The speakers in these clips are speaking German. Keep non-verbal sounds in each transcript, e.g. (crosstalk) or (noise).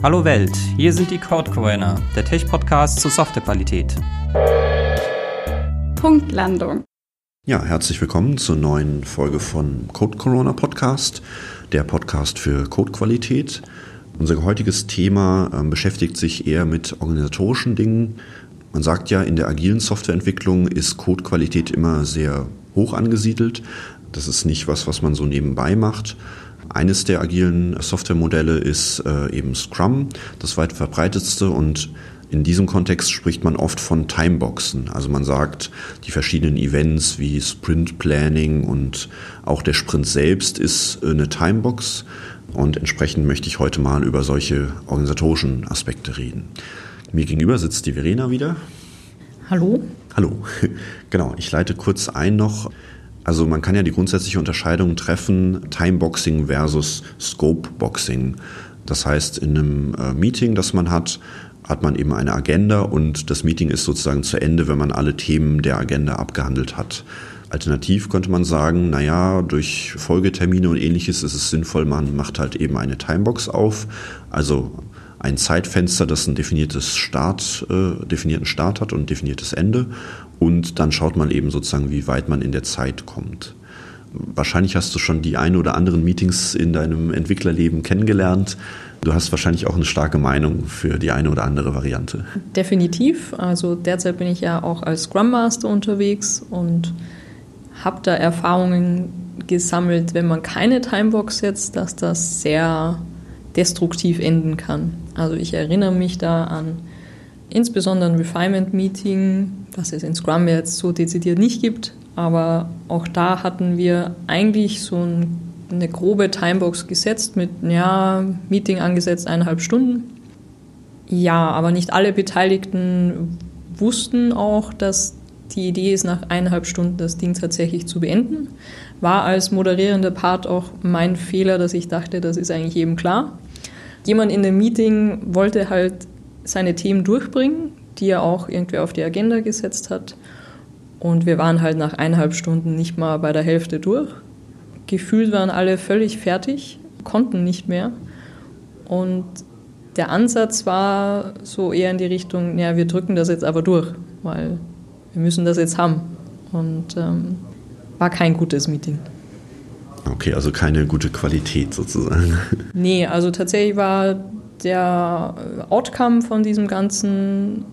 Hallo Welt, hier sind die Code Corona, der Tech-Podcast zur Softwarequalität. Punktlandung. Ja, herzlich willkommen zur neuen Folge von Code Corona Podcast, der Podcast für Codequalität. Unser heutiges Thema äh, beschäftigt sich eher mit organisatorischen Dingen. Man sagt ja, in der agilen Softwareentwicklung ist Codequalität immer sehr hoch angesiedelt. Das ist nicht was, was man so nebenbei macht. Eines der agilen Softwaremodelle ist äh, eben Scrum, das weit verbreitetste und in diesem Kontext spricht man oft von Timeboxen. Also man sagt, die verschiedenen Events wie Sprint Planning und auch der Sprint selbst ist äh, eine Timebox. Und entsprechend möchte ich heute mal über solche organisatorischen Aspekte reden. Mir gegenüber sitzt die Verena wieder. Hallo. Hallo. (laughs) Genau, ich leite kurz ein noch. Also man kann ja die grundsätzliche Unterscheidung treffen, Timeboxing versus Scopeboxing. Das heißt, in einem äh, Meeting, das man hat, hat man eben eine Agenda und das Meeting ist sozusagen zu Ende, wenn man alle Themen der Agenda abgehandelt hat. Alternativ könnte man sagen, naja, durch Folgetermine und ähnliches ist es sinnvoll, man macht halt eben eine Timebox auf, also ein Zeitfenster, das ein definiertes Start, äh, definierten Start hat und ein definiertes Ende und dann schaut man eben sozusagen, wie weit man in der Zeit kommt. Wahrscheinlich hast du schon die ein oder anderen Meetings in deinem Entwicklerleben kennengelernt. Du hast wahrscheinlich auch eine starke Meinung für die eine oder andere Variante. Definitiv. Also derzeit bin ich ja auch als Scrum Master unterwegs und habe da Erfahrungen gesammelt, wenn man keine Timebox setzt, dass das sehr destruktiv enden kann. Also ich erinnere mich da an insbesondere ein Refinement-Meeting, was es in Scrum jetzt so dezidiert nicht gibt, aber auch da hatten wir eigentlich so ein, eine grobe Timebox gesetzt mit, ja, Meeting angesetzt, eineinhalb Stunden. Ja, aber nicht alle Beteiligten wussten auch, dass die Idee ist, nach eineinhalb Stunden das Ding tatsächlich zu beenden. War als moderierender Part auch mein Fehler, dass ich dachte, das ist eigentlich jedem klar. Jemand in dem Meeting wollte halt seine Themen durchbringen, die er auch irgendwie auf die Agenda gesetzt hat. Und wir waren halt nach eineinhalb Stunden nicht mal bei der Hälfte durch. Gefühlt waren alle völlig fertig, konnten nicht mehr. Und der Ansatz war so eher in die Richtung, ja, wir drücken das jetzt aber durch, weil wir müssen das jetzt haben. Und ähm, war kein gutes Meeting. Okay, also keine gute Qualität sozusagen. (laughs) Nee, also tatsächlich war der Outcome von diesem Ganzen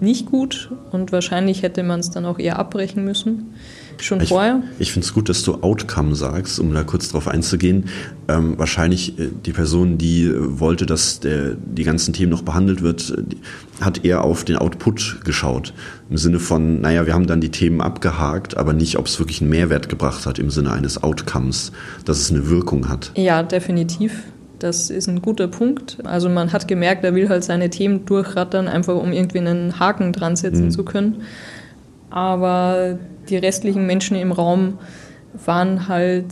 nicht gut und wahrscheinlich hätte man es dann auch eher abbrechen müssen. Schon ich, vorher. Ich finde es gut, dass du Outcome sagst, um da kurz drauf einzugehen. Ähm, wahrscheinlich äh, die Person, die äh, wollte, dass der, die ganzen Themen noch behandelt wird, äh, hat eher auf den Output geschaut. Im Sinne von, naja, wir haben dann die Themen abgehakt, aber nicht, ob es wirklich einen Mehrwert gebracht hat im Sinne eines Outcomes, dass es eine Wirkung hat. Ja, definitiv. Das ist ein guter Punkt. Also man hat gemerkt, er will halt seine Themen durchrattern, einfach um irgendwie einen Haken dran setzen mhm. zu können. Aber die restlichen Menschen im Raum waren halt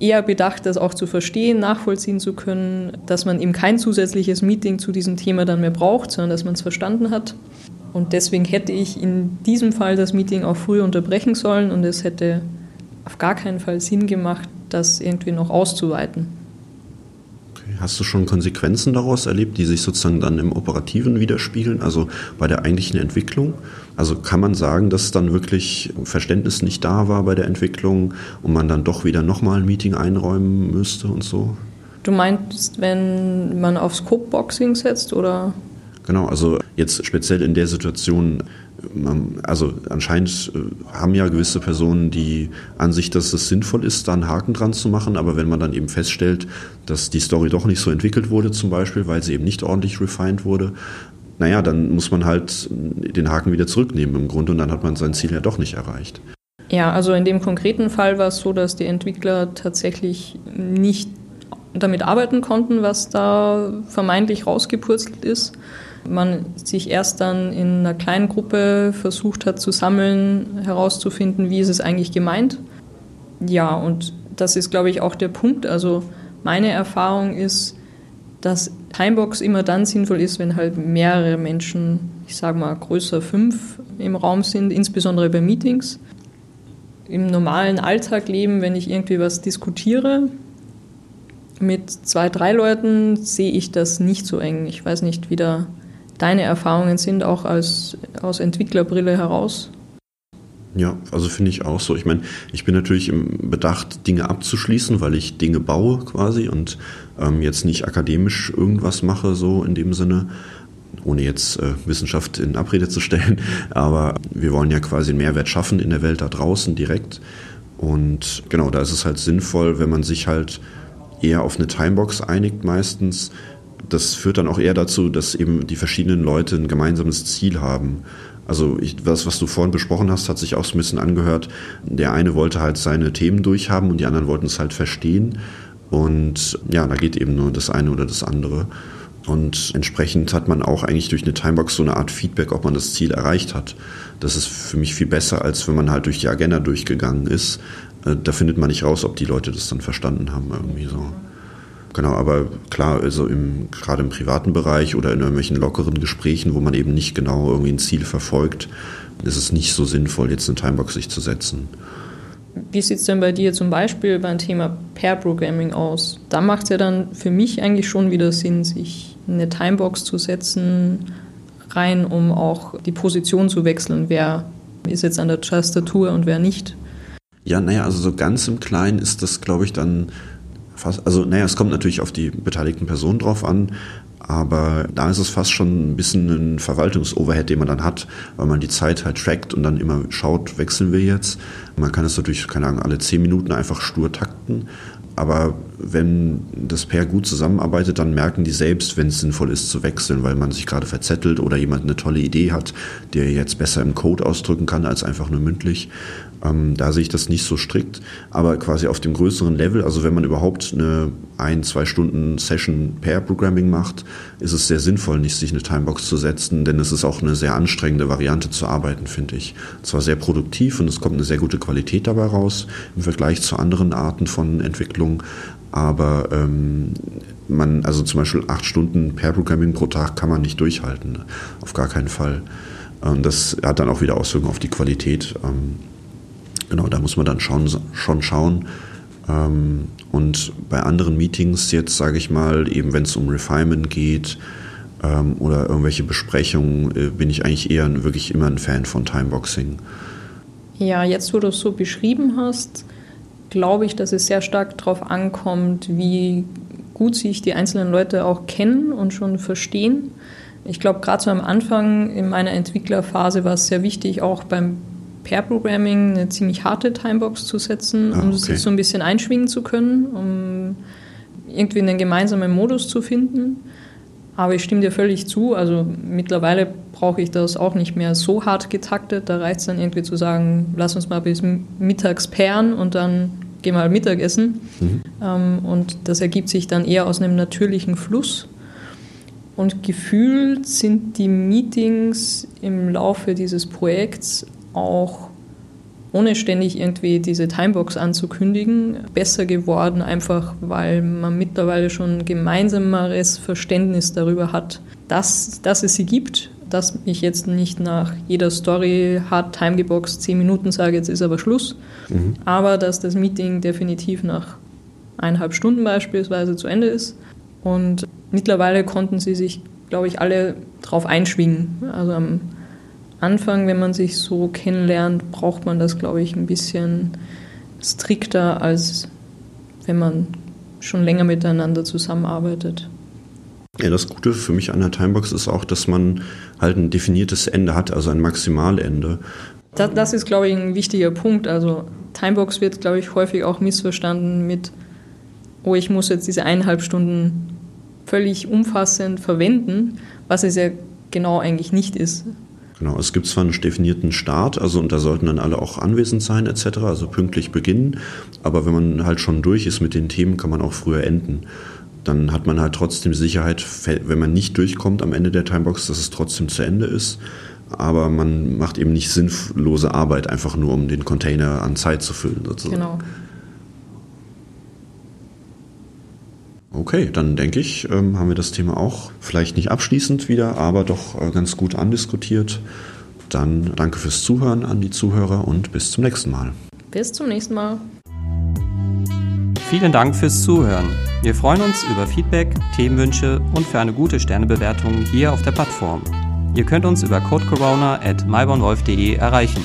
eher bedacht, das auch zu verstehen, nachvollziehen zu können, dass man eben kein zusätzliches Meeting zu diesem Thema dann mehr braucht, sondern dass man es verstanden hat. Und deswegen hätte ich in diesem Fall das Meeting auch früh unterbrechen sollen und es hätte auf gar keinen Fall Sinn gemacht, das irgendwie noch auszuweiten. Hast du schon Konsequenzen daraus erlebt, die sich sozusagen dann im Operativen widerspiegeln, also bei der eigentlichen Entwicklung? Also kann man sagen, dass dann wirklich Verständnis nicht da war bei der Entwicklung und man dann doch wieder nochmal ein Meeting einräumen müsste und so? Du meinst, wenn man auf Scope-Boxing setzt oder? Genau, also jetzt speziell in der Situation, also anscheinend äh, haben ja gewisse Personen die Ansicht, dass es sinnvoll ist, da einen Haken dran zu machen, aber wenn man dann eben feststellt, dass die Story doch nicht so entwickelt wurde zum Beispiel, weil sie eben nicht ordentlich refined wurde, naja, dann muss man halt den Haken wieder zurücknehmen im Grunde und dann hat man sein Ziel ja doch nicht erreicht. Ja, also in dem konkreten Fall war es so, dass die Entwickler tatsächlich nicht damit arbeiten konnten, was da vermeintlich rausgepurzelt ist man sich erst dann in einer kleinen Gruppe versucht hat zu sammeln, herauszufinden, wie ist es eigentlich gemeint. Ja, und das ist, glaube ich, auch der Punkt. Also meine Erfahrung ist, dass Timebox immer dann sinnvoll ist, wenn halt mehrere Menschen, ich sage mal größer fünf im Raum sind, insbesondere bei Meetings. Im normalen Alltagleben, wenn ich irgendwie was diskutiere, Mit zwei, drei Leuten sehe ich das nicht so eng. Ich weiß nicht, wie da deine Erfahrungen sind, auch als, aus Entwicklerbrille heraus. Ja, also finde ich auch so. Ich meine, ich bin natürlich im Bedacht, Dinge abzuschließen, weil ich Dinge baue quasi und ähm, jetzt nicht akademisch irgendwas mache, so in dem Sinne, ohne jetzt äh, Wissenschaft in Abrede zu stellen. (laughs) Aber wir wollen ja quasi einen Mehrwert schaffen in der Welt da draußen direkt. Und genau, da ist es halt sinnvoll, wenn man sich halt eher auf eine Timebox einigt meistens. Das führt dann auch eher dazu, dass eben die verschiedenen Leute ein gemeinsames Ziel haben. Also ich, was, was du vorhin besprochen hast, hat sich auch so ein bisschen angehört. Der eine wollte halt seine Themen durchhaben und die anderen wollten es halt verstehen. Und ja, da geht eben nur das eine oder das andere. Und entsprechend hat man auch eigentlich durch eine Timebox so eine Art Feedback, ob man das Ziel erreicht hat. Das ist für mich viel besser, als wenn man halt durch die Agenda durchgegangen ist. Äh, da findet man nicht raus, ob die Leute das dann verstanden haben irgendwie so. Genau, aber klar, also im, gerade im privaten Bereich oder in irgendwelchen lockeren Gesprächen, wo man eben nicht genau irgendwie ein Ziel verfolgt, ist es nicht so sinnvoll, jetzt eine Timebox sich zu setzen. Wie sieht es denn bei dir zum Beispiel beim Thema Pair Programming aus? Da macht es ja dann für mich eigentlich schon wieder Sinn, sich eine Timebox zu setzen, rein, um auch die Position zu wechseln. Wer ist jetzt an der Tastatur und wer nicht? Ja, naja, also so ganz im Kleinen ist das, glaube ich, dann fast, also naja, es kommt natürlich auf die beteiligten Personen drauf an, aber da ist es fast schon ein bisschen ein Verwaltungsoverhead, den man dann hat, weil man die Zeit halt trackt und dann immer schaut, wechseln wir jetzt. Man kann es natürlich, keine Ahnung, alle zehn Minuten einfach stur takten. Aber wenn das Pair gut zusammenarbeitet, dann merken die selbst, wenn es sinnvoll ist zu wechseln, weil man sich gerade verzettelt oder jemand eine tolle Idee hat, der jetzt besser im Code ausdrücken kann als einfach nur mündlich. Ähm, da sehe ich das nicht so strikt, aber quasi auf dem größeren Level, also wenn man überhaupt eine ein, zwei Stunden Session Pair Programming macht, ist es sehr sinnvoll, nicht sich eine Timebox zu setzen, denn es ist auch eine sehr anstrengende Variante zu arbeiten, finde ich. Zwar sehr produktiv und es kommt eine sehr gute Qualität dabei raus im Vergleich zu anderen Arten von Entwicklung, aber ähm, man, also zum Beispiel acht Stunden Pair Programming pro Tag kann man nicht durchhalten, auf gar keinen Fall. Ähm, das hat dann auch wieder Auswirkungen auf die Qualität. Ähm, Genau, da muss man dann schon, schon schauen. Ähm, und bei anderen Meetings jetzt, sage ich mal, eben wenn es um Refinement geht ähm, oder irgendwelche Besprechungen, äh, bin ich eigentlich eher wirklich immer ein Fan von Timeboxing. Ja, jetzt wo du es so beschrieben hast, glaube ich, dass es sehr stark darauf ankommt, wie gut sich die einzelnen Leute auch kennen und schon verstehen. Ich glaube, gerade so am Anfang in meiner Entwicklerphase war es sehr wichtig, auch beim Pair Programming eine ziemlich harte Timebox zu setzen, ah, um okay. sich so ein bisschen einschwingen zu können, um irgendwie einen gemeinsamen Modus zu finden. Aber ich stimme dir völlig zu. Also mittlerweile brauche ich das auch nicht mehr so hart getaktet. Da reicht es dann irgendwie zu sagen, lass uns mal bis mittags pairen und dann gehen wir halt Mittagessen. Mhm. Ähm, und das ergibt sich dann eher aus einem natürlichen Fluss. Und gefühlt sind die Meetings im Laufe dieses Projekts auch ohne ständig irgendwie diese Timebox anzukündigen, besser geworden, einfach weil man mittlerweile schon gemeinsameres Verständnis darüber hat, dass, dass es sie gibt, dass ich jetzt nicht nach jeder Story hart timegeboxt zehn Minuten sage, jetzt ist aber Schluss, mhm. aber dass das Meeting definitiv nach eineinhalb Stunden beispielsweise zu Ende ist. Und mittlerweile konnten sie sich, glaube ich, alle drauf einschwingen. Also am Anfang, wenn man sich so kennenlernt, braucht man das, glaube ich, ein bisschen strikter, als wenn man schon länger miteinander zusammenarbeitet. Ja, das Gute für mich an der Timebox ist auch, dass man halt ein definiertes Ende hat, also ein Maximalende. Das, das ist, glaube ich, ein wichtiger Punkt. Also Timebox wird, glaube ich, häufig auch missverstanden mit, oh, ich muss jetzt diese eineinhalb Stunden völlig umfassend verwenden, was es ja genau eigentlich nicht ist. Genau, es gibt zwar einen definierten Start, also und da sollten dann alle auch anwesend sein etc., also pünktlich beginnen, aber wenn man halt schon durch ist mit den Themen, kann man auch früher enden. Dann hat man halt trotzdem Sicherheit, wenn man nicht durchkommt am Ende der Timebox, dass es trotzdem zu Ende ist. Aber man macht eben nicht sinnlose Arbeit, einfach nur um den Container an Zeit zu füllen, sozusagen. Genau. Okay, dann denke ich, ähm, haben wir das Thema auch vielleicht nicht abschließend wieder, aber doch äh, ganz gut andiskutiert. Dann danke fürs Zuhören an die Zuhörer und bis zum nächsten Mal. Bis zum nächsten Mal. Vielen Dank fürs Zuhören. Wir freuen uns über Feedback, Themenwünsche und für eine gute Sternebewertung hier auf der Plattform. Ihr könnt uns über codecorona at erreichen.